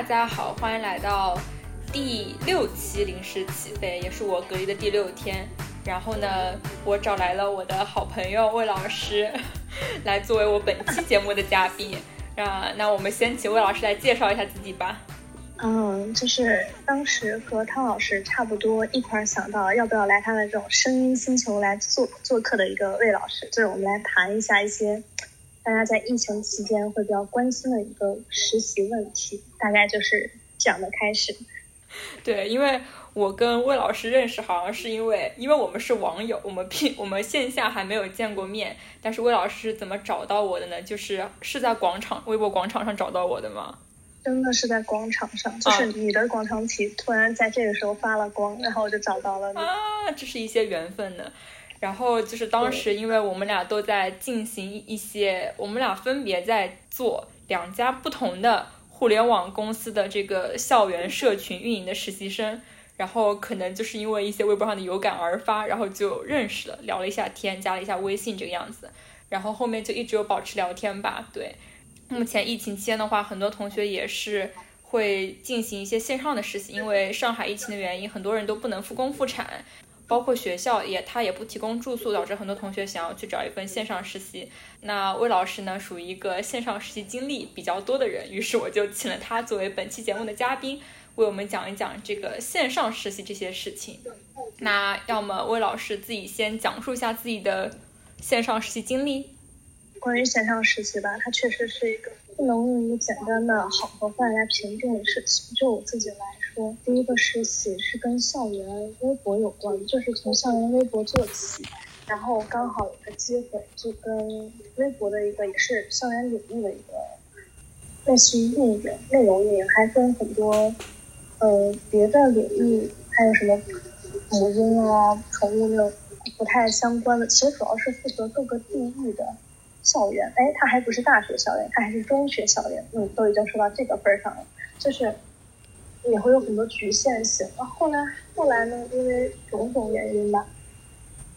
大家好，欢迎来到第六期临时起飞，也是我隔离的第六天。然后呢，我找来了我的好朋友魏老师，来作为我本期节目的嘉宾。啊，那我们先请魏老师来介绍一下自己吧。嗯，就是当时和汤老师差不多一块儿想到要不要来他的这种声音星球来做做客的一个魏老师，就是我们来谈一下一些。大家在疫情期间会比较关心的一个实习问题，大概就是这样的开始。对，因为我跟魏老师认识，好像是因为因为我们是网友，我们平我们线下还没有见过面。但是魏老师是怎么找到我的呢？就是是在广场微博广场上找到我的吗？真的是在广场上，就是你的广场体突然在这个时候发了光，然后我就找到了你。啊，这是一些缘分呢。然后就是当时，因为我们俩都在进行一些，我们俩分别在做两家不同的互联网公司的这个校园社群运营的实习生，然后可能就是因为一些微博上的有感而发，然后就认识了，聊了一下天，加了一下微信这个样子，然后后面就一直有保持聊天吧。对，目前疫情期间的话，很多同学也是会进行一些线上的实习，因为上海疫情的原因，很多人都不能复工复产。包括学校也，他也不提供住宿，导致很多同学想要去找一份线上实习。那魏老师呢，属于一个线上实习经历比较多的人，于是我就请了他作为本期节目的嘉宾，为我们讲一讲这个线上实习这些事情。那要么魏老师自己先讲述一下自己的线上实习经历。关于线上实习吧，它确实是一个不能用一个简单的好和坏来评定的事情。就我自己来。第一个实习是跟校园微博有关，就是从校园微博做起，然后刚好有个机会，就跟微博的一个也是校园领域的一个类似于运营、内容运营，还跟很多呃别的领域，还有什么母婴啊、宠物的不太相关的，其实主要是负责各个地域的校园。哎，它还不是大学校园，它还是中学校园。嗯，都已经说到这个份儿上了，就是。也会有很多局限性。那，后来后来呢，因为种种原因吧，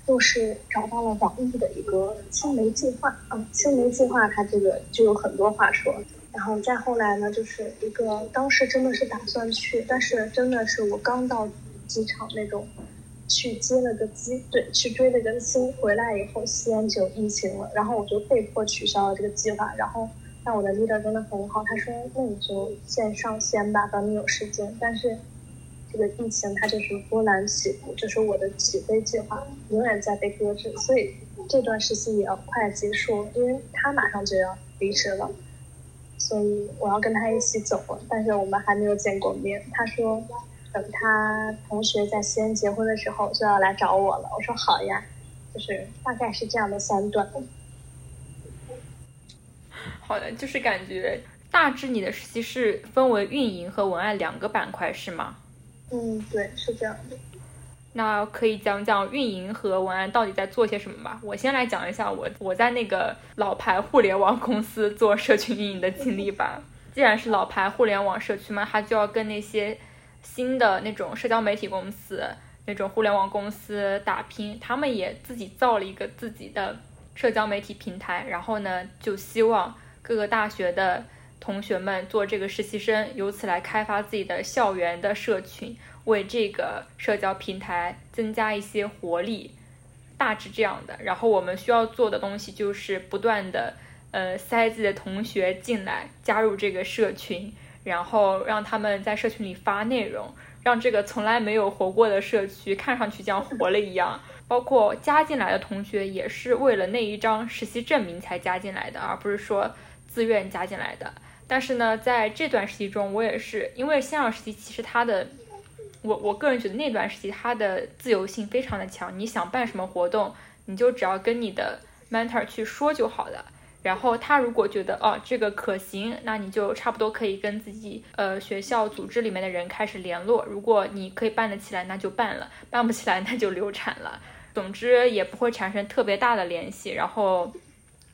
就是找到了网易的一个青梅计划。啊，青梅计划它这个就有很多话说。然后再后来呢，就是一个当时真的是打算去，但是真的是我刚到机场那种，去接了个机，对，去追了个星，回来以后西安就有疫情了，然后我就被迫取消了这个计划，然后。但我的 leader 真的很好，他说那你就线上先吧，等你有时间。但是这个疫情它就是波澜起伏，就是我的起飞计划永远在被搁置，所以这段实习也要快结束，因为他马上就要离职了，所以我要跟他一起走了。但是我们还没有见过面，他说等他同学在西安结婚的时候就要来找我了。我说好呀，就是大概是这样的三段。好的，就是感觉大致你的实习是分为运营和文案两个板块是吗？嗯，对，是这样的。那可以讲讲运营和文案到底在做些什么吧？我先来讲一下我我在那个老牌互联网公司做社群运营的经历吧。既然是老牌互联网社区嘛，它就要跟那些新的那种社交媒体公司、那种互联网公司打拼。他们也自己造了一个自己的社交媒体平台，然后呢，就希望。各个大学的同学们做这个实习生，由此来开发自己的校园的社群，为这个社交平台增加一些活力，大致这样的。然后我们需要做的东西就是不断的，呃，塞自己的同学进来，加入这个社群，然后让他们在社群里发内容，让这个从来没有活过的社区看上去像活了一样。包括加进来的同学也是为了那一张实习证明才加进来的，而不是说。自愿加进来的，但是呢，在这段实习中，我也是因为线上实习，其实它的，我我个人觉得那段实习它的自由性非常的强，你想办什么活动，你就只要跟你的 mentor 去说就好了。然后他如果觉得哦这个可行，那你就差不多可以跟自己呃学校组织里面的人开始联络。如果你可以办得起来，那就办了；办不起来，那就流产了。总之也不会产生特别大的联系。然后。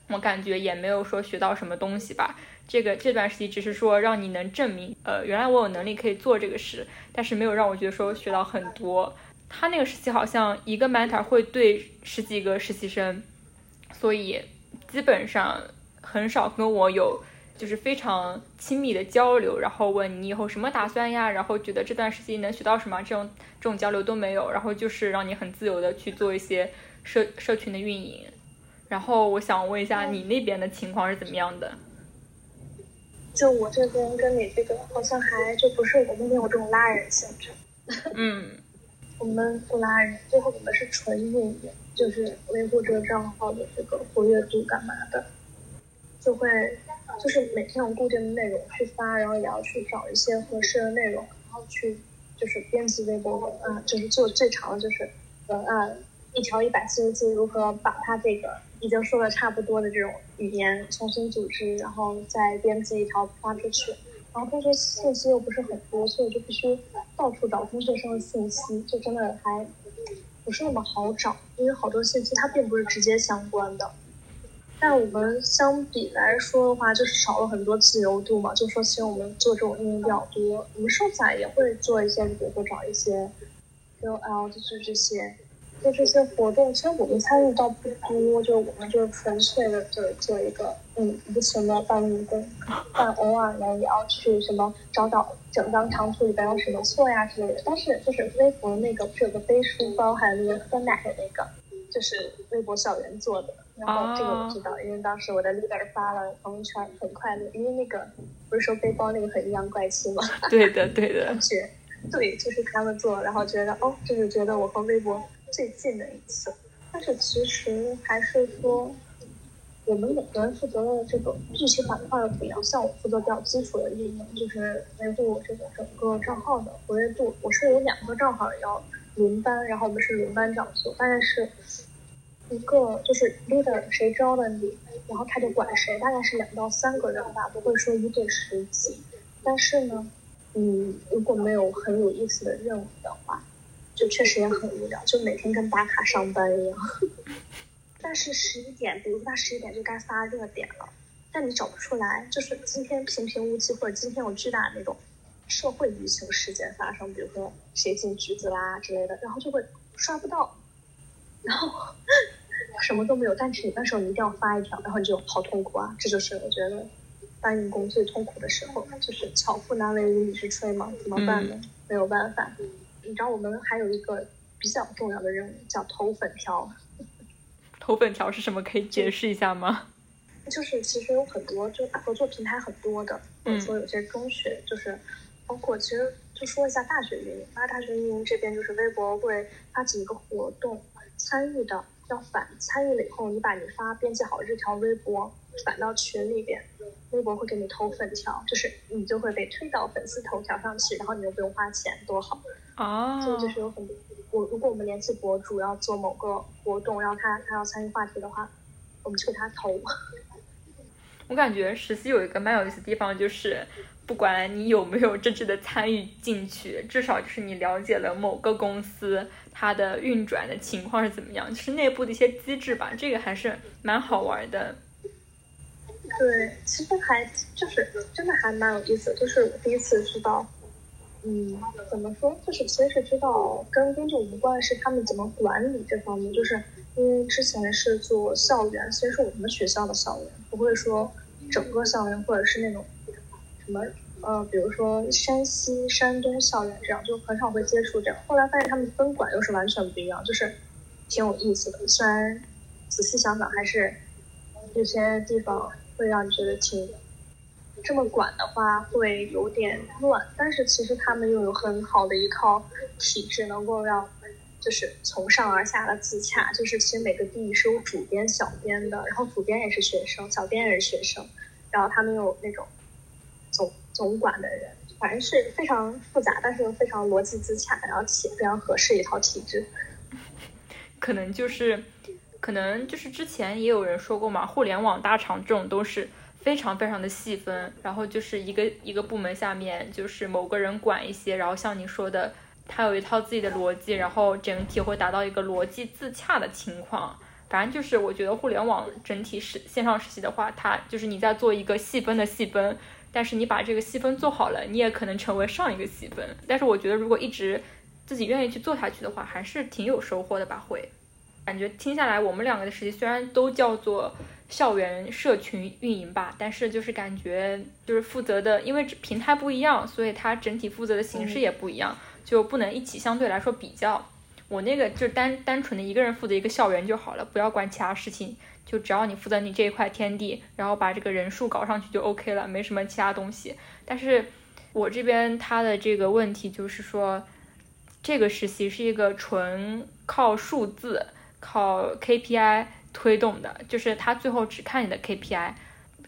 我感觉也没有说学到什么东西吧，这个这段实习只是说让你能证明，呃，原来我有能力可以做这个事，但是没有让我觉得说学到很多。他那个实习好像一个 mentor 会对十几个实习生，所以基本上很少跟我有就是非常亲密的交流，然后问你以后什么打算呀，然后觉得这段时间能学到什么，这种这种交流都没有，然后就是让你很自由的去做一些社社群的运营。然后我想问一下，你那边的情况是怎么样的？就我这边跟你这个好像还就不是我们没有这种拉人性质。嗯，我们不拉人，最后我们是纯运营，就是维护这个账号的这个活跃度干嘛的，就会。就是每天有固定的内容去发，然后也要去找一些合适的内容，然后去就是编辑微博文案，就是做最长的就是文案，一条一百四十字，如何把它这个已经说的差不多的这种语言重新组织，然后再编辑一条发出去。然后同学信息又不是很多，所以就必须到处找中学生的信息，就真的还不是那么好找，因为好多信息它并不是直接相关的。但我们相比来说的话，就是少了很多自由度嘛。就说其实我们做这种运营比较多，我们剩下也会做一些，比如说找一些 KOL，就是这些，做这些活动。其实我们参与到不多，就我们就是纯粹的就做一个嗯无情的搬运工。但偶尔呢，也要去什么找找整张长图里边有什么错呀之类的。但是就是微博那个不是有个背书包，还有那个喝奶的那个，就是微博校园做的。然后这个我知道，因为当时我的 leader 发了朋友圈，很快乐。因为那个不是说背包那个很阴阳怪气吗？对的，对的。觉对，就是他们做，然后觉得哦，就是觉得我和微博最近的一次。但是其实还是说，我们每个人负责的这个具体板块不一样。像我负责比较基础的运营，就是维护这个整个账号的活跃度。我是有两个账号要轮班，然后我们是轮班这样做，但是。一个就是 leader 谁招的你，然后他就管谁，大概是两到三个人吧，不会说一对十几。但是呢，嗯，如果没有很有意思的任务的话，就确实也很无聊，就每天跟打卡上班一样。但是十一点，比如说他十一点就该发热点了，但你找不出来，就是今天平平无奇，或者今天有巨大的那种社会舆情事件发生，比如说谁进局子啦之类的，然后就会刷不到，然后。什么都没有，但是你那时候你一定要发一条，然后你就好痛苦啊！这就是我觉得搬运工最痛苦的时候，就是巧妇难为无米之炊嘛，怎么办呢？没有办法。你知道我们还有一个比较重要的任务叫投粉条。投粉条是什么？可以解释一下吗？就是其实有很多，就合作平台很多的，比如说有些中学，就是包括其实就说一下大学运营，那大学运营这边就是微博会发起一个活动，参与的。要反参与了以后，你把你发编辑好这条微博反到群里边，微博会给你投粉条，就是你就会被推到粉丝头条上去，然后你又不用花钱，多好啊！所以就是有很多，我如果我们联系博主要做某个活动，然后他他要参与话题的话，我们就给他投。我感觉实习有一个蛮有意思的地方，就是。不管你有没有真正的参与进去，至少就是你了解了某个公司它的运转的情况是怎么样，就是内部的一些机制吧，这个还是蛮好玩的。对，其实还就是真的还蛮有意思，就是我第一次知道，嗯，怎么说，就是其实是知道跟工作无关，是他们怎么管理这方面，就是因为之前是做校园，其实是我们学校的校园，不会说整个校园或者是那种。什么呃，比如说山西、山东校园这样，就很少会接触这样。后来发现他们分管又是完全不一样，就是挺有意思的。虽然仔细想想，还是有些地方会让你觉得挺这么管的话会有点乱，但是其实他们又有很好的一套体制，能够让就是从上而下的自洽。就是其实每个地是有主编、小编的，然后主编也是学生，小编也是学生，然后他们有那种。总总管的人，反正是非常复杂，但是又非常逻辑自洽，然后且非常合适一套体制。可能就是，可能就是之前也有人说过嘛，互联网大厂这种都是非常非常的细分，然后就是一个一个部门下面就是某个人管一些，然后像你说的，他有一套自己的逻辑，然后整体会达到一个逻辑自洽的情况。反正就是我觉得互联网整体是线上实习的话，它就是你在做一个细分的细分。但是你把这个细分做好了，你也可能成为上一个细分。但是我觉得，如果一直自己愿意去做下去的话，还是挺有收获的吧？会。感觉听下来，我们两个的实习虽然都叫做校园社群运营吧，但是就是感觉就是负责的，因为平台不一样，所以它整体负责的形式也不一样，就不能一起相对来说比较。我那个就单单纯的一个人负责一个校园就好了，不要管其他事情，就只要你负责你这一块天地，然后把这个人数搞上去就 OK 了，没什么其他东西。但是我这边他的这个问题就是说，这个实习是一个纯靠数字、靠 KPI 推动的，就是他最后只看你的 KPI，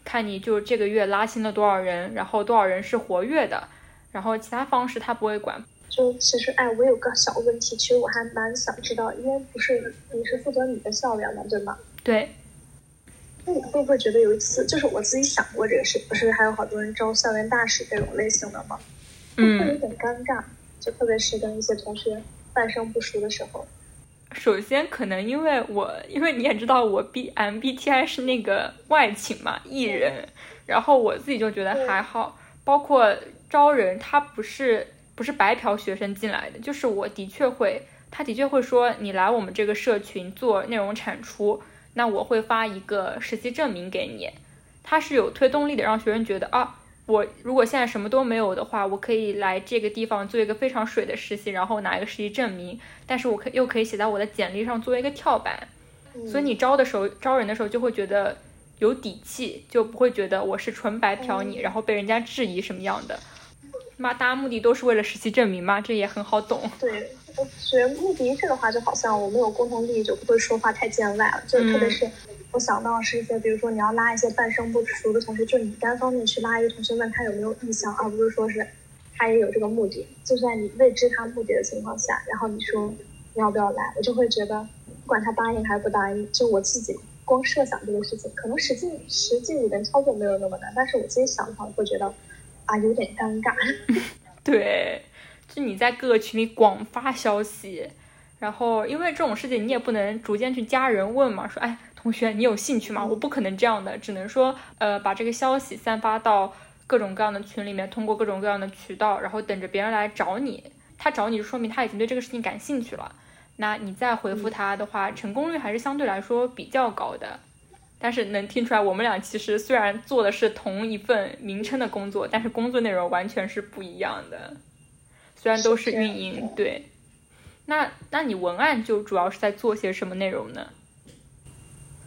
看你就这个月拉新了多少人，然后多少人是活跃的，然后其他方式他不会管。就其实，哎，我有个小问题，其实我还蛮想知道，因为不是你是负责你的校园嘛，对吗？对。那你会不会觉得有一次，就是我自己想过这个事，不是还有好多人招校园大使这种类型的吗？嗯。会有点尴尬，就特别是跟一些同学半生不熟的时候。首先，可能因为我，因为你也知道，我 B MBTI 是那个外勤嘛，艺人，然后我自己就觉得还好，包括招人，他不是。不是白嫖学生进来的，就是我的确会，他的确会说你来我们这个社群做内容产出，那我会发一个实习证明给你，他是有推动力的，让学生觉得啊，我如果现在什么都没有的话，我可以来这个地方做一个非常水的实习，然后拿一个实习证明，但是我可又可以写在我的简历上作为一个跳板，所以你招的时候招人的时候就会觉得有底气，就不会觉得我是纯白嫖你，然后被人家质疑什么样的。嘛，大家目的都是为了实习证明嘛，这也很好懂。对，我觉得目的这个话，就好像我们有共同利益，就不会说话太见外了。就特别是我想到是一些，比如说你要拉一些半生不熟的同学，就你单方面去拉一个同学，问他有没有意向，而不是说是他也有这个目的。就算你未知他目的的情况下，然后你说你要不要来，我就会觉得，不管他答应还是不答应，就我自己光设想这个事情，可能实际实际里边操作没有那么难，但是我自己想的话，会觉得。啊，有点尴尬。对，就你在各个群里广发消息，然后因为这种事情你也不能逐渐去加人问嘛，说哎，同学你有兴趣吗？我不可能这样的，只能说呃把这个消息散发到各种各样的群里面，通过各种各样的渠道，然后等着别人来找你。他找你就说明他已经对这个事情感兴趣了，那你再回复他的话，成功率还是相对来说比较高的。但是能听出来，我们俩其实虽然做的是同一份名称的工作，但是工作内容完全是不一样的。虽然都是运营，对。那那你文案就主要是在做些什么内容呢？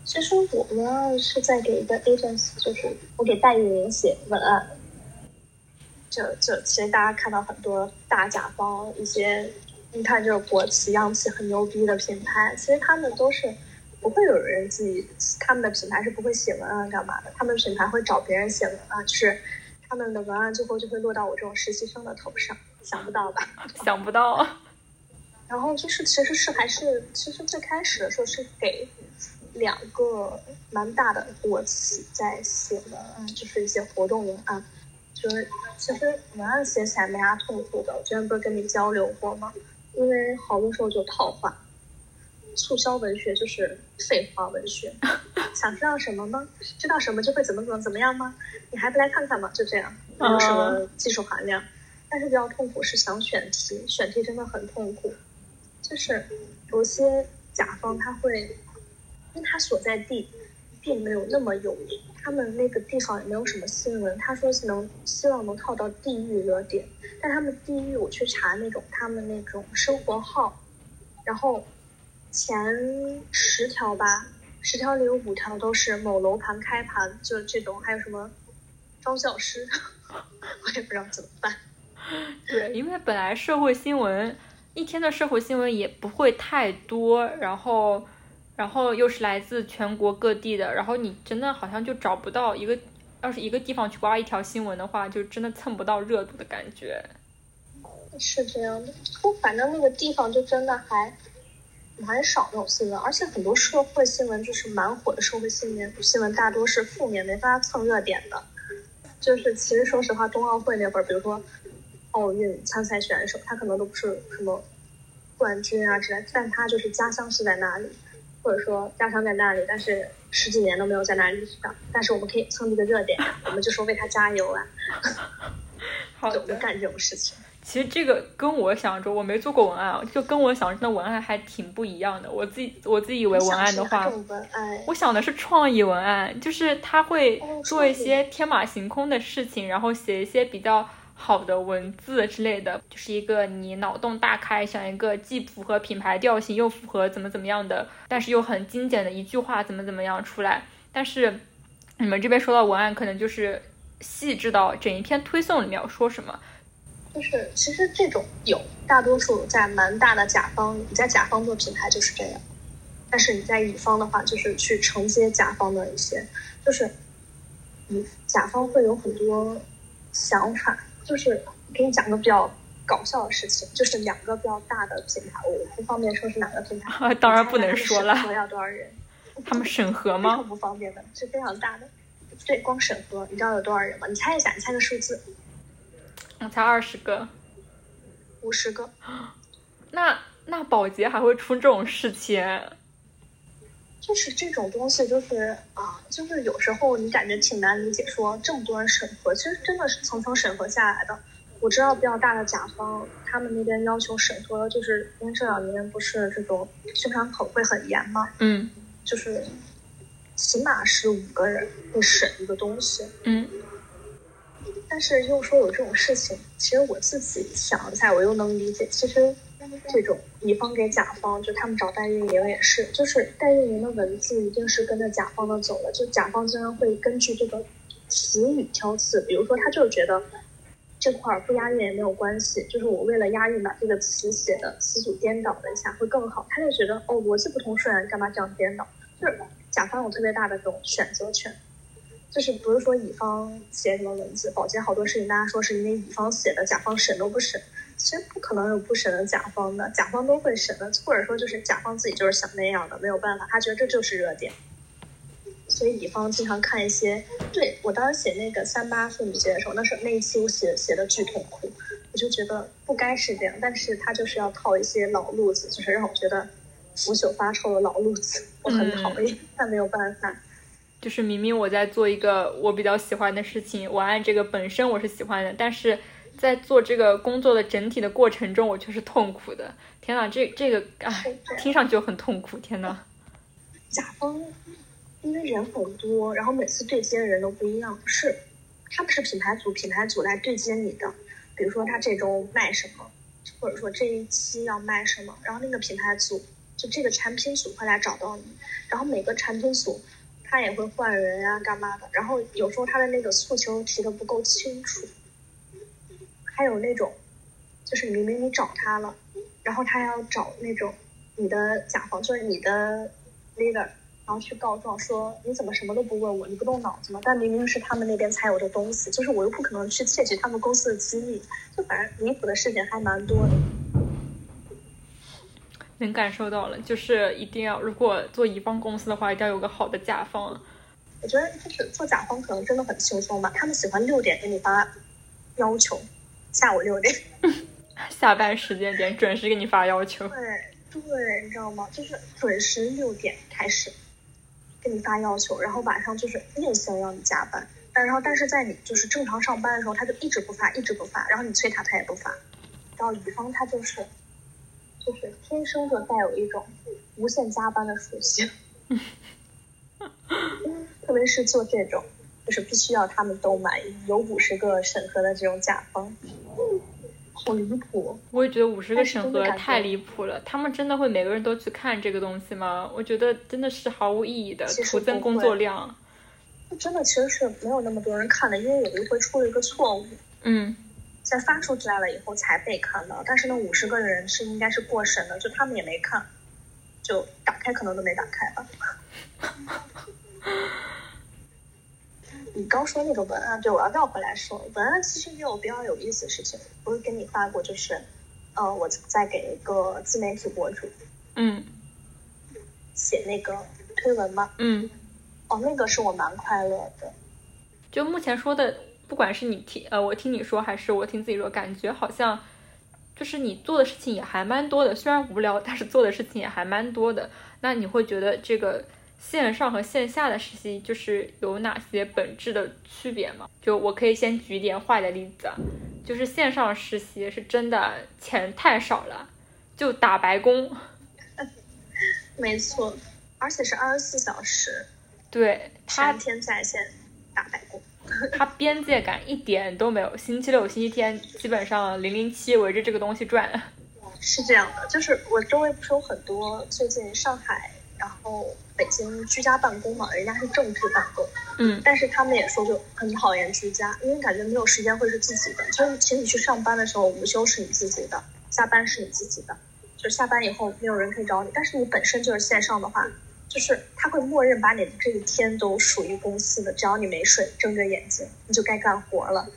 其实我呢是在给一个 agency，就是我给代运营写文案。就就其实大家看到很多大甲方一些，你看就是国企、央企很牛逼的品牌，其实他们都是。不会有人自己，他们的品牌是不会写文案干嘛的，他们品牌会找别人写文案，就是他们的文案最后就会落到我这种实习生的头上，想不到吧？想不到。然后就是，其实是还是，其实最开始的时候是给两个蛮大的国企在写文案，就是一些活动文案，就是其实文案写起来没啥痛苦的，我之前不是跟你交流过吗？因为好多时候就套话。促销文学就是废话文学，想知道什么吗？知道什么就会怎么怎么怎么样吗？你还不来看看吗？就这样，没有什么技术含量。但是比较痛苦是想选题，选题真的很痛苦。就是有些甲方他会，因为他所在地并没有那么有名，他们那个地方也没有什么新闻。他说是能希望能套到地域热点，但他们地域我去查那种他们那种生活号，然后。前十条吧，十条里有五条都是某楼盘开盘，就这种，还有什么招教师，我也不知道怎么办。对，因为本来社会新闻一天的社会新闻也不会太多，然后，然后又是来自全国各地的，然后你真的好像就找不到一个，要是一个地方去挖一条新闻的话，就真的蹭不到热度的感觉。是这样的，不，反正那个地方就真的还。蛮少那种新闻，而且很多社会新闻就是蛮火的社会新闻，新闻大多是负面，没法蹭热点的。就是其实说实话，冬奥会那会儿，比如说奥运参赛选手，他可能都不是什么冠军啊之类，但他就是家乡是在那里，或者说家乡在那里，但是十几年都没有在那里上，但是我们可以蹭这个热点，我们就说为他加油啊！好的，干这种事情。其实这个跟我想着，我没做过文案，就跟我想的文案还挺不一样的。我自己我自己以为文案的话，我想的是创意文案，就是他会做一些天马行空的事情，然后写一些比较好的文字之类的，就是一个你脑洞大开，想一个既符合品牌调性又符合怎么怎么样的，但是又很精简的一句话怎么怎么样出来。但是你们这边说到文案，可能就是细致到整一篇推送里面要说什么。就是其实这种有大多数在蛮大的甲方，你在甲方做品牌就是这样，但是你在乙方的话，就是去承接甲方的一些，就是乙甲方会有很多想法。就是给你讲个比较搞笑的事情，就是两个比较大的品牌，我不方便说是哪个品牌，当然不能说了。审核要多少人？他们审核吗？不方便的，是非常大的。对，光审核，你知道有多少人吗？你猜一下，你猜个数字。我才二十个，五十个，那那保洁还会出这种事情？就是这种东西，就是啊，就是有时候你感觉挺难理解，说这么多人审核，其实真的是层层审核下来的。我知道比较大的甲方，他们那边要求审核，就是因为这两年不是这种宣传口会很严嘛，嗯，就是起码是五个人会审一个东西，嗯。但是又说有这种事情，其实我自己想一下，我又能理解。其实这种乙方给甲方，就他们找代运营也是，就是代运营的文字一定是跟着甲方的走的。就甲方经常会根据这个词语挑刺，比如说他就是觉得这块儿不押韵也没有关系，就是我为了押韵把这个词写的词组颠倒了一下会更好。他就觉得哦逻辑不通顺，干嘛这样颠倒？就是甲方有特别大的这种选择权。就是不是说乙方写什么文字，保洁好多事情，大家说是因为乙方写的，甲方审都不审，其实不可能有不审的甲方的，甲方都会审的，或者说就是甲方自己就是想那样的，没有办法，他觉得这就是热点，所以乙方经常看一些，对我当时写那个三八妇女节的时候，那时候那一期我写写的巨痛苦，我就觉得不该是这样，但是他就是要套一些老路子，就是让我觉得腐朽发臭的老路子，我很讨厌，但没有办法。就是明明我在做一个我比较喜欢的事情，文案这个本身我是喜欢的，但是在做这个工作的整体的过程中，我却是痛苦的。天呐，这这个啊，听上去就很痛苦。天呐，甲方因为人很多，然后每次对接的人都不一样，是他们是品牌组，品牌组来对接你的。比如说他这周卖什么，或者说这一期要卖什么，然后那个品牌组就这个产品组会来找到你，然后每个产品组。他也会换人呀，干嘛的？然后有时候他的那个诉求提的不够清楚，还有那种，就是明明你找他了，然后他还要找那种你的甲方，就是你的 leader，然后去告状说你怎么什么都不问我，你不动脑子吗？但明明是他们那边才有的东西，就是我又不可能去窃取他们公司的机密，就反正离谱的事情还蛮多的。能感受到了，就是一定要，如果做乙方公司的话，一定要有个好的甲方。我觉得就是做甲方可能真的很轻松吧，他们喜欢六点给你发要求，下午六点，下班时间点准时给你发要求。对对，你知道吗？就是准时六点开始给你发要求，然后晚上就是硬性让你加班，但然后但是在你就是正常上班的时候，他就一直不发，一直不发，然后你催他他也不发，然后乙方他就是。就是天生就带有一种无限加班的属性，特别是做这种，就是必须要他们都满意，有五十个审核的这种甲方，好离谱！我也觉得五十个审核太离谱了。他们真的会每个人都去看这个东西吗？我觉得真的是毫无意义的，徒增工作量。真的其实是没有那么多人看的，因为有一回出了一个错误。嗯。在发出来了以后才被看到，但是那五十个人是应该是过审的，就他们也没看，就打开可能都没打开吧。你刚说那个文案，对我要绕回来说，文案其实也有比较有意思的事情，不是跟你发过，就是，呃，我在给一个自媒体博主，嗯，写那个推文嘛，嗯，哦，那个是我蛮快乐的，就目前说的。不管是你听呃，我听你说还是我听自己说，感觉好像就是你做的事情也还蛮多的。虽然无聊，但是做的事情也还蛮多的。那你会觉得这个线上和线下的实习就是有哪些本质的区别吗？就我可以先举一点坏的例子，就是线上实习是真的钱太少了，就打白工。没错，而且是二十四小时，对，他天在线打白工。他边界感一点都没有，星期六、星期天基本上零零七围着这个东西转。是这样的，就是我周围不是有很多最近上海，然后北京居家办公嘛，人家是正式办公，嗯，但是他们也说就很讨厌居家，因为感觉没有时间会是自己的。就是请你去上班的时候，午休是你自己的，下班是你自己的，就下班以后没有人可以找你。但是你本身就是线上的话。就是他会默认把你的这一天都属于公司的，只要你没睡，睁着眼睛，你就该干活了。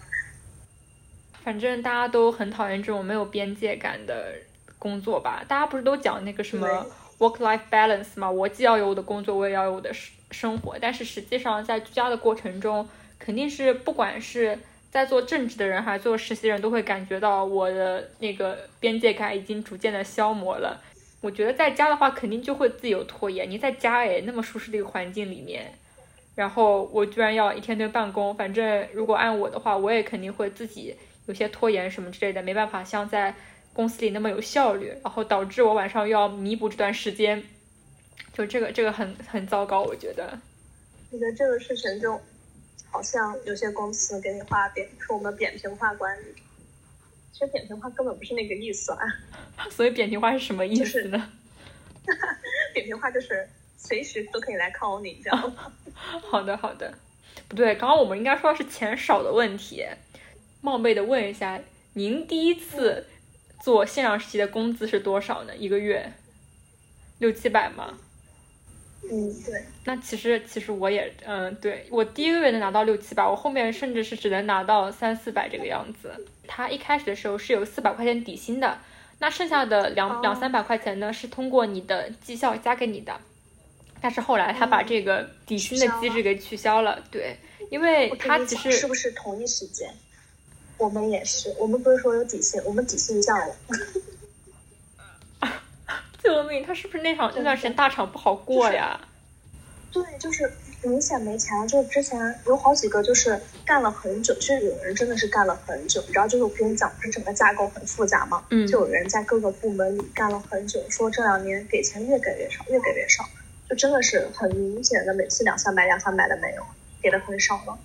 反正大家都很讨厌这种没有边界感的工作吧？大家不是都讲那个什么 work-life balance 嘛？我既要有我的工作，我也要有我的生活。但是实际上，在居家的过程中，肯定是不管是在做正职的人还是做实习人都会感觉到我的那个边界感已经逐渐的消磨了。我觉得在家的话，肯定就会自由拖延。你在家诶，那么舒适的一个环境里面，然后我居然要一天天办公。反正如果按我的话，我也肯定会自己有些拖延什么之类的，没办法像在公司里那么有效率，然后导致我晚上又要弥补这段时间，就这个这个很很糟糕，我觉得。我觉得这个事情就好像有些公司给你画扁，说我们扁平化管理。其实扁平化根本不是那个意思啊，所以扁平化是什么意思呢？扁平化就是随时都可以来 call 你，这样。好的好的，不对，刚刚我们应该说的是钱少的问题。冒昧的问一下，您第一次做线上实习的工资是多少呢？一个月六七百吗？嗯，对。那其实其实我也，嗯，对我第一个月能拿到六七百，我后面甚至是只能拿到三四百这个样子。他一开始的时候是有四百块钱底薪的，那剩下的两两三百块钱呢是通过你的绩效加给你的，但是后来他把这个底薪的机制给取消了。对，因为他其实是不是同一时间？我们也是，我们不是说有底薪，我们底薪降了。救命！他是不是那场那段时间大厂不好过呀？对，就是明显没钱了。就之前有好几个，就是干了很久，就是有人真的是干了很久。你知道，就是我跟你讲，不是整个架构很复杂嘛？嗯。就有人在各个部门里干了很久，说这两年给钱越给越少，越给越少，就真的是很明显的，每次两三百、两三百的没有，给的很少了。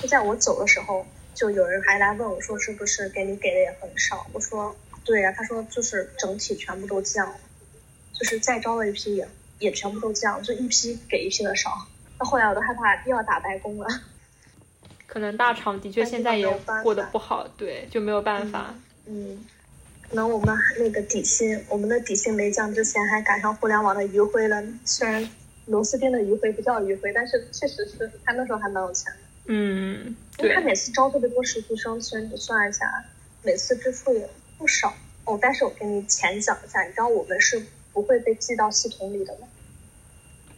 就在我走的时候，就有人还来问我说，是不是给你给的也很少？我说。对呀，他说就是整体全部都降，就是再招了一批也也全部都降，就一批给一批的少。那后来我都害怕又要打白工了。可能大厂的确现在也过得不好，对，就没有办法。嗯，可能我们那个底薪，我们的底薪没降之前，还赶上互联网的余晖了。虽然螺丝钉的余晖不叫余晖，但是确实是他那时候还蛮有钱的。嗯，因为他每次招特别多实习生，其实你算一下，每次支出也。不少哦，但是我跟你浅讲一下，你知道我们是不会被记到系统里的吗？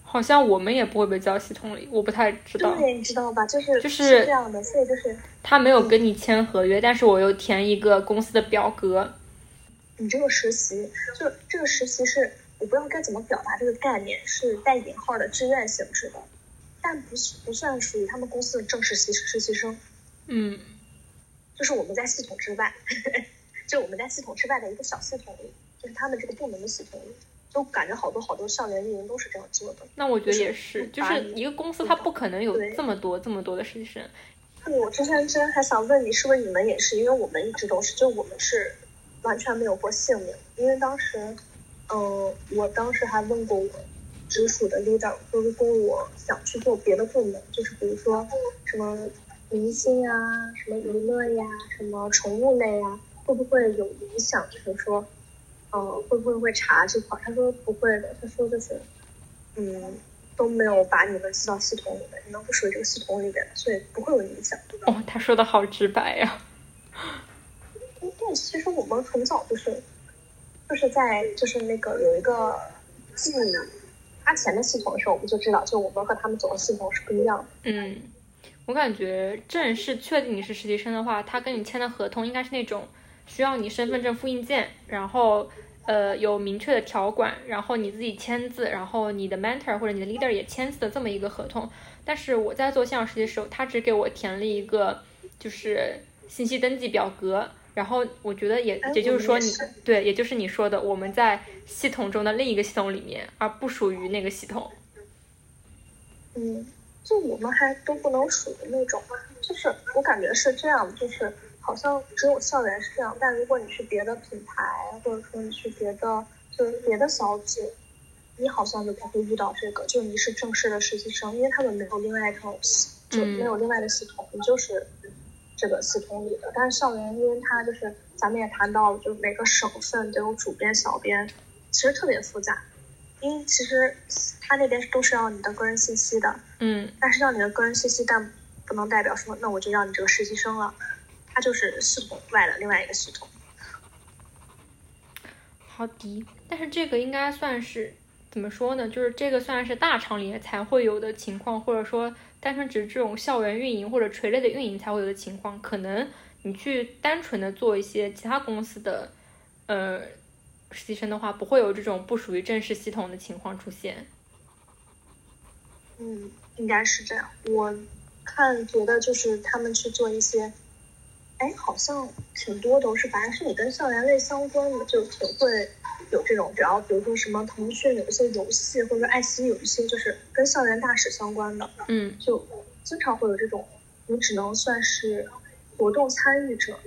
好像我们也不会被记到系统里，我不太知道。对，你知道吧？就是就是这样的，所以就是他没有跟你签合约，但是我又填一个公司的表格。你这个实习，就这个实习是我不知道该怎么表达这个概念，是带引号的志愿性质的，但不不算属于他们公司的正式实实习生。嗯，就是我们在系统之外。就我们在系统之外的一个小系统里，就是他们这个部门的系统里，就感觉好多好多校园运营都是这样做的。那我觉得也是，就是一个公司它不可能有这么多这么多的实习生。我之前之前还想问你，是不是你们也是？因为我们一直都是，就我们是完全没有过姓名。因为当时，嗯，我当时还问过我直属的 leader，说如果我想去做别的部门，就是比如说什么明星啊，什么娱乐呀，什么宠物类呀。会不会有影响？就是说，呃，会不会会查这块？他说不会的。他说就是，嗯，都没有把你们记到系统里面，你们不属于这个系统里面，所以不会有影响。哦，他说的好直白呀。对，其实我们很早就是，就是在就是那个有一个记花钱的系统的时候，我们就知道，就我们和他们走的系统是不一样的。嗯，我感觉正式确定你是实习生的话，他跟你签的合同应该是那种。需要你身份证复印件，然后呃有明确的条款，然后你自己签字，然后你的 mentor 或者你的 leader 也签字的这么一个合同。但是我在做线上实习的时候，他只给我填了一个就是信息登记表格，然后我觉得也也就是说你对，也就是你说的我们在系统中的另一个系统里面，而不属于那个系统。嗯，就我们还都不能属于那种，就是我感觉是这样，就是好像只有校园是这样，但如果你去别的品牌，或者说你去别的就是别的小组，你好像就不会遇到这个，就你是正式的实习生，因为他们没有另外一套系，就没有另外的系统，你就是这个系统里的。但是校园，因为它就是咱们也谈到了，就每个省份都有主编、小编，其实特别复杂。因为其实他那边都是要你的个人信息的，嗯，但是要你的个人信息，但不能代表说那我就要你这个实习生了，他就是系统外的另外一个系统。好的，但是这个应该算是怎么说呢？就是这个算是大厂里才会有的情况，或者说单纯只是这种校园运营或者垂类的运营才会有的情况。可能你去单纯的做一些其他公司的，呃。实习生的话，不会有这种不属于正式系统的情况出现。嗯，应该是这样。我看觉得就是他们去做一些，哎，好像挺多都是，反正是你跟校园类相关的，就挺会有这种。只要比如说什么腾讯有一些游戏，或者爱奇艺有一些就是跟校园大使相关的，嗯，就经常会有这种，你只能算是活动参与者，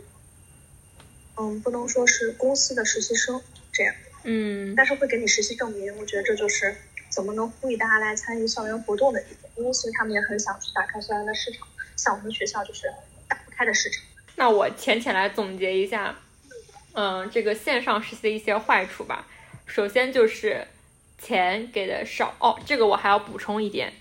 嗯，不能说是公司的实习生。这样，嗯，但是会给你实习证明，我觉得这就是怎么能呼吁大家来参与校园活动的一点，因为其实他们也很想去打开校园的市场，像我们学校就是打不开的市场。那我浅浅来总结一下，嗯，这个线上实习的一些坏处吧。首先就是钱给的少哦，这个我还要补充一点，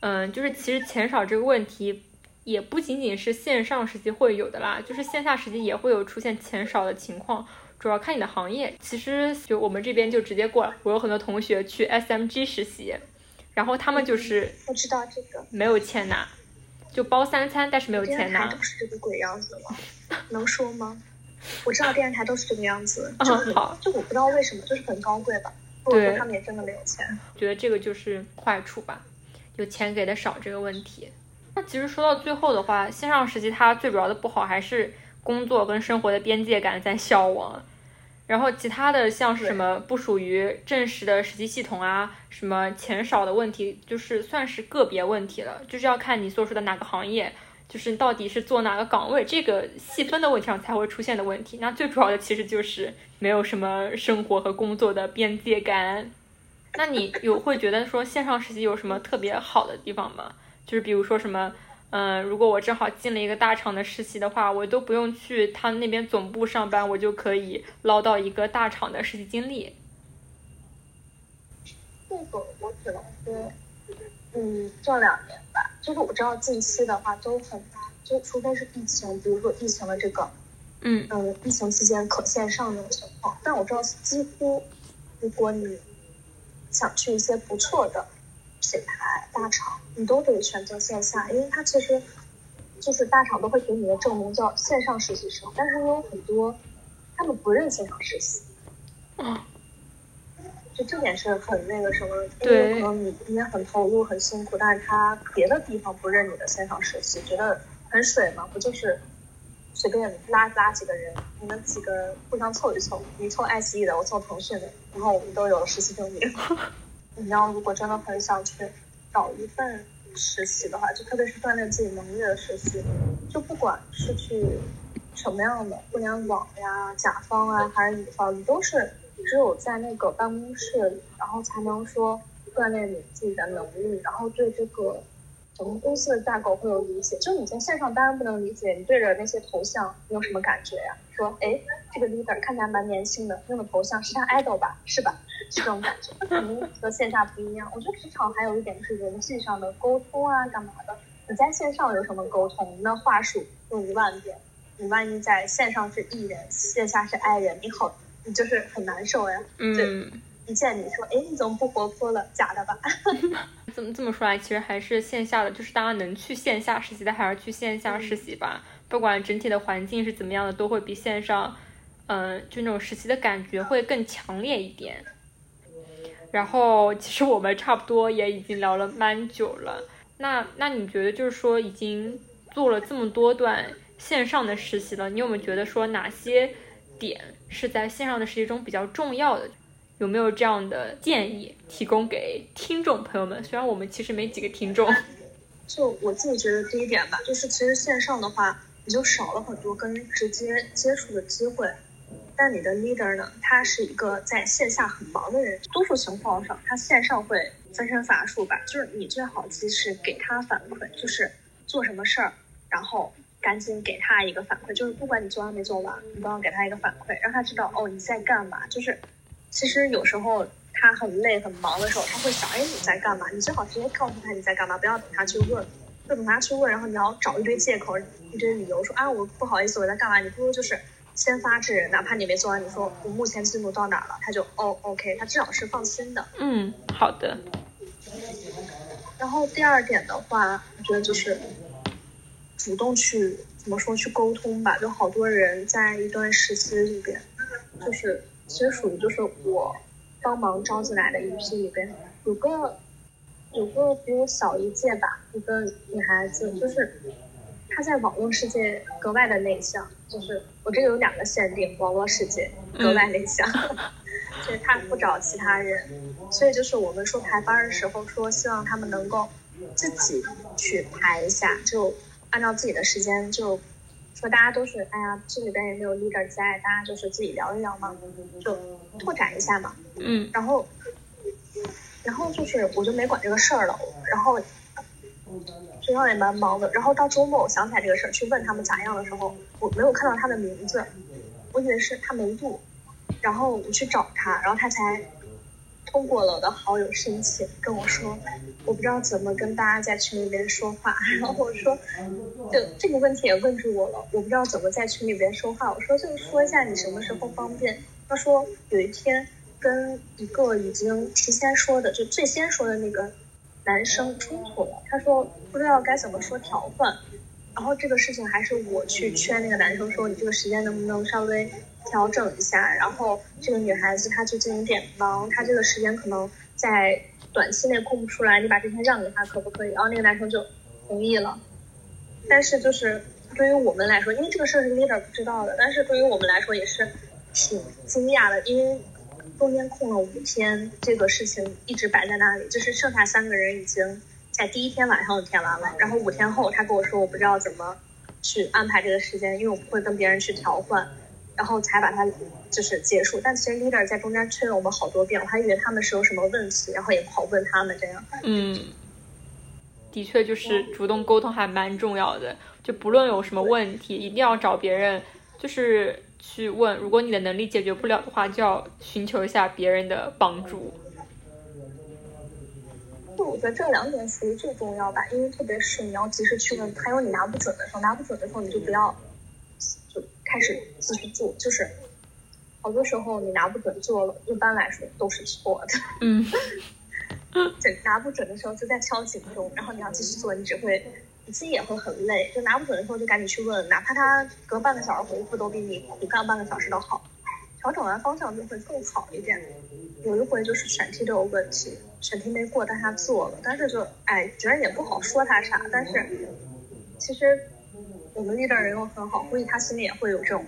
嗯，就是其实钱少这个问题也不仅仅是线上实习会有的啦，就是线下实习也会有出现钱少的情况。主要看你的行业，其实就我们这边就直接过了。我有很多同学去 SMG 实习，然后他们就是我知道这个没有钱拿，就包三餐，但是没有钱拿。都是这个鬼样子吗？能说吗？我知道电视台都是这个样子，就好，就我不知道为什么，就是很高贵吧？或者说他们也真的没有钱。觉得这个就是坏处吧，有钱给的少这个问题。那其实说到最后的话，线上实习它最主要的不好还是工作跟生活的边界感在消亡。然后其他的像是什么不属于正式的实习系统啊，什么钱少的问题，就是算是个别问题了，就是要看你所属的哪个行业，就是到底是做哪个岗位，这个细分的问题上才会出现的问题。那最主要的其实就是没有什么生活和工作的边界感。那你有会觉得说线上实习有什么特别好的地方吗？就是比如说什么？嗯，如果我正好进了一个大厂的实习的话，我都不用去他那边总部上班，我就可以捞到一个大厂的实习经历。这个我只能说，嗯，这两年吧，就是我知道近期的话都很难，就除非是疫情，比如说疫情的这个，嗯嗯，疫情期间可线上的情况，但我知道几乎，如果你想去一些不错的。品牌大厂，你都得选择线下，因为它其实就是大厂都会给你的证明叫线上实习生，但是有很多他们不认线上实习，啊，就这点是很那个什么，因为可能你你也很投入很辛苦，但是他别的地方不认你的线上实习，觉得很水嘛，不就是随便拉拉几个人，你们几个互相凑一凑，你凑爱奇艺的，我凑腾讯的，然后我们都有了实习证明。你要如果真的很想去找一份实习的话，就特别是锻炼自己能力的实习，就不管是去什么样的互联网呀、甲方啊，还是乙方，你都是只有在那个办公室，然后才能说锻炼你自己的能力，然后对这个整个公司的架构会有理解。就你在线上当然不能理解，你对着那些头像你有什么感觉呀？说，哎，这个 leader 看起来蛮年轻的，用的头像是他 idol 吧？是吧？这种感觉，肯定和线下不一样。我觉得职场还有一点就是人际上的沟通啊，干嘛的？你在线上有什么沟通？那话术用一万遍，你万一在线上是艺人，线下是爱人，你好，你就是很难受呀。嗯，一见你说，哎，你怎么不活泼了？假的吧？怎么这么说来，其实还是线下的，就是大家能去线下实习的，还是去线下实习吧。不管整体的环境是怎么样的，都会比线上。嗯，就那种实习的感觉会更强烈一点。然后其实我们差不多也已经聊了蛮久了，那那你觉得就是说已经做了这么多段线上的实习了，你有没有觉得说哪些点是在线上的实习中比较重要的？有没有这样的建议提供给听众朋友们？虽然我们其实没几个听众，就我自己觉得第一点吧，就是其实线上的话，你就少了很多跟直接接触的机会。但你的 leader 呢？他是一个在线下很忙的人，多数情况上他线上会分身乏术吧。就是你最好及时给他反馈，就是做什么事儿，然后赶紧给他一个反馈。就是不管你做完没做完，你都要给他一个反馈，让他知道哦你在干嘛。就是其实有时候他很累很忙的时候，他会想哎你在干嘛？你最好直接告诉他你在干嘛，不要等他去问，就等他去问，然后你要找一堆借口、一堆理由说啊我不好意思我在干嘛。你不如就是。先发制人，哪怕你没做完，你说我目前进度到哪了，他就哦，OK，他至少是放心的。嗯，好的。然后第二点的话，我觉得就是主动去怎么说去沟通吧。就好多人在一段时期里边，就是其实属于就是我帮忙招进来的一批里边，有个有个比我小一届吧，一个女孩子，就是她在网络世界格外的内向。就是我这个有两个限定，网络世界格外内向，就是她不找其他人，所以就是我们说排班的时候说希望他们能够自己去排一下，就按照自己的时间，就说大家都是哎呀这里边也没有 leader 在，大家就是自己聊一聊嘛，就拓展一下嘛，嗯，然后然后就是我就没管这个事儿了，然后。学校也蛮忙的，然后到周末我想起来这个事儿，去问他们咋样的时候，我没有看到他的名字，我以为是他没录，然后我去找他，然后他才通过了我的好友申请跟我说，我不知道怎么跟大家在群里边说话，然后我说，就这个问题也问住我了，我不知道怎么在群里边说话，我说就说一下你什么时候方便，他说有一天跟一个已经提前说的，就最先说的那个。男生冲突了，他说不知道该怎么说调换，然后这个事情还是我去劝那个男生说，你这个时间能不能稍微调整一下？然后这个女孩子她最近有点忙，她这个时间可能在短期内空不出来，你把这天让给她可不可以？然后那个男生就同意了，但是就是对于我们来说，因为这个事儿是 leader 不知道的，但是对于我们来说也是挺惊讶的，因为。中间空了五天，这个事情一直摆在那里，就是剩下三个人已经在第一天晚上就填完了，然后五天后他跟我说我不知道怎么去安排这个时间，因为我不会跟别人去调换，然后才把它就是结束。但其实 leader 在中间催了我们好多遍，我还以为他们是有什么问题，然后也不好问他们这样。嗯，的确就是主动沟通还蛮重要的，就不论有什么问题，一定要找别人，就是。去问，如果你的能力解决不了的话，就要寻求一下别人的帮助。就我觉得这两点属于最重要吧，因为特别是你要及时去问，还有你拿不准的时候，拿不准的时候你就不要就开始继续做，就是好多时候你拿不准做了，一般来说都是错的。嗯，对，拿不准的时候就在敲警钟，然后你要继续做，你只会。你自己也会很累，就拿不准的时候就赶紧去问，哪怕他隔半个小时回复都比你苦干半个小时的好。调整完方向就会更好一点。有一回就是选题都有问题，选题没过，但他做了，但是就哎，觉得也不好说他啥。但是其实我们 leader 人又很好，估计他心里也会有这种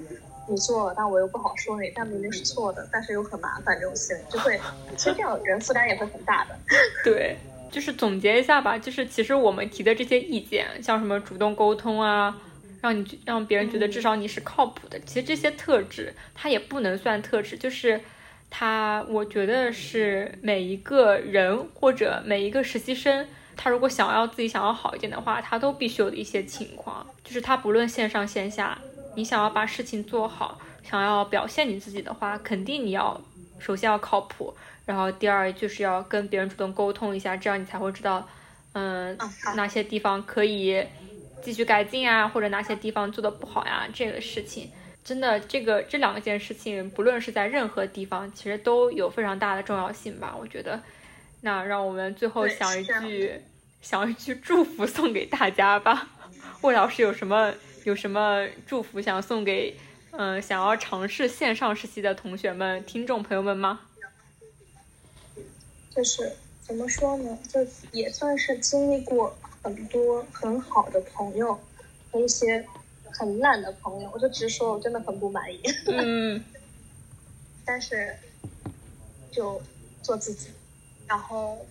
你做了，但我又不好说你，但明明是错的，但是又很麻烦这种心理，就会其实这样人负担也会很大的。对。就是总结一下吧，就是其实我们提的这些意见，像什么主动沟通啊，让你让别人觉得至少你是靠谱的，其实这些特质它也不能算特质，就是它，我觉得是每一个人或者每一个实习生，他如果想要自己想要好一点的话，他都必须有的一些情况，就是他不论线上线下，你想要把事情做好，想要表现你自己的话，肯定你要首先要靠谱。然后第二就是要跟别人主动沟通一下，这样你才会知道，嗯，哪些地方可以继续改进啊，或者哪些地方做的不好呀。这个事情真的，这个这两件事情，不论是在任何地方，其实都有非常大的重要性吧。我觉得，那让我们最后想一句，想一句祝福送给大家吧。魏老师有什么有什么祝福想送给嗯，想要尝试线上实习的同学们、听众朋友们吗？就是怎么说呢，就也算是经历过很多很好的朋友和一些很烂的朋友，我就直说，我真的很不满意。嗯，但是就做自己，然后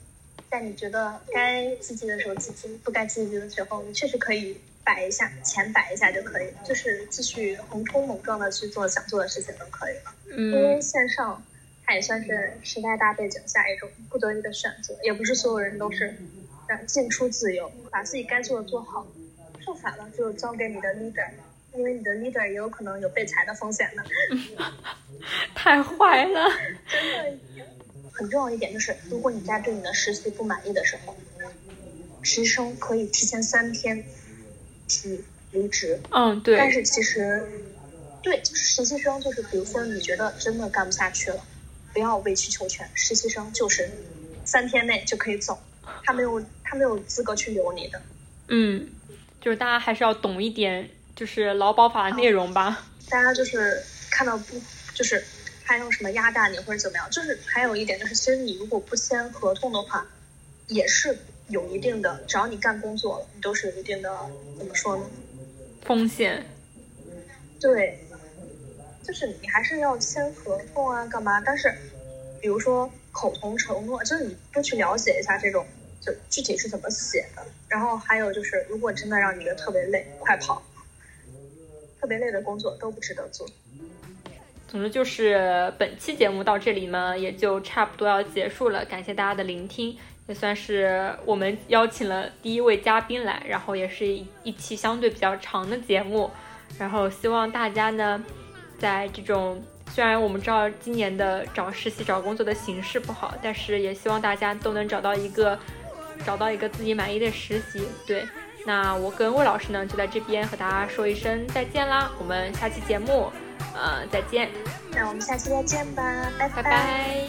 在你觉得该积极的时候积极，不该积极的时候，你确实可以摆一下，钱摆一下就可以了，就是继续横冲猛撞的去做想做的事情就可以了。因为嗯线上它也算是时代大背景下一种不得已的选择，也不是所有人都是让进出自由，把自己该做的做好，剩下的就交给你的 leader，因为你的 leader 也有可能有被裁的风险的。太坏了。真的很重要一点就是，如果你在对你的实习不满意的时候，实习生可以提前三天提离职。嗯，对。但是其实，对，就是实习生，就是比如说你觉得真的干不下去了，不要委曲求全。实习生就是三天内就可以走，他没有他没有资格去留你的。嗯，就是大家还是要懂一点，就是劳保法的内容吧。大家就是看到不就是还有什么压榨你或者怎么样，就是还有一点就是，其实你如果不签合同的话，也是有一定的，只要你干工作了，你都是有一定的怎么说呢？风险。对，就是你还是要签合同啊，干嘛？但是比如说口头承诺，就是你多去了解一下这种，就具体是怎么写的。然后还有就是，如果真的让你觉得特别累，快跑！特别累的工作都不值得做。总之就是本期节目到这里呢，也就差不多要结束了。感谢大家的聆听，也算是我们邀请了第一位嘉宾来，然后也是一一期相对比较长的节目。然后希望大家呢，在这种虽然我们知道今年的找实习、找工作的形势不好，但是也希望大家都能找到一个找到一个自己满意的实习。对，那我跟魏老师呢，就在这边和大家说一声再见啦，我们下期节目。呃，再见，那我们下期再见吧，拜拜。拜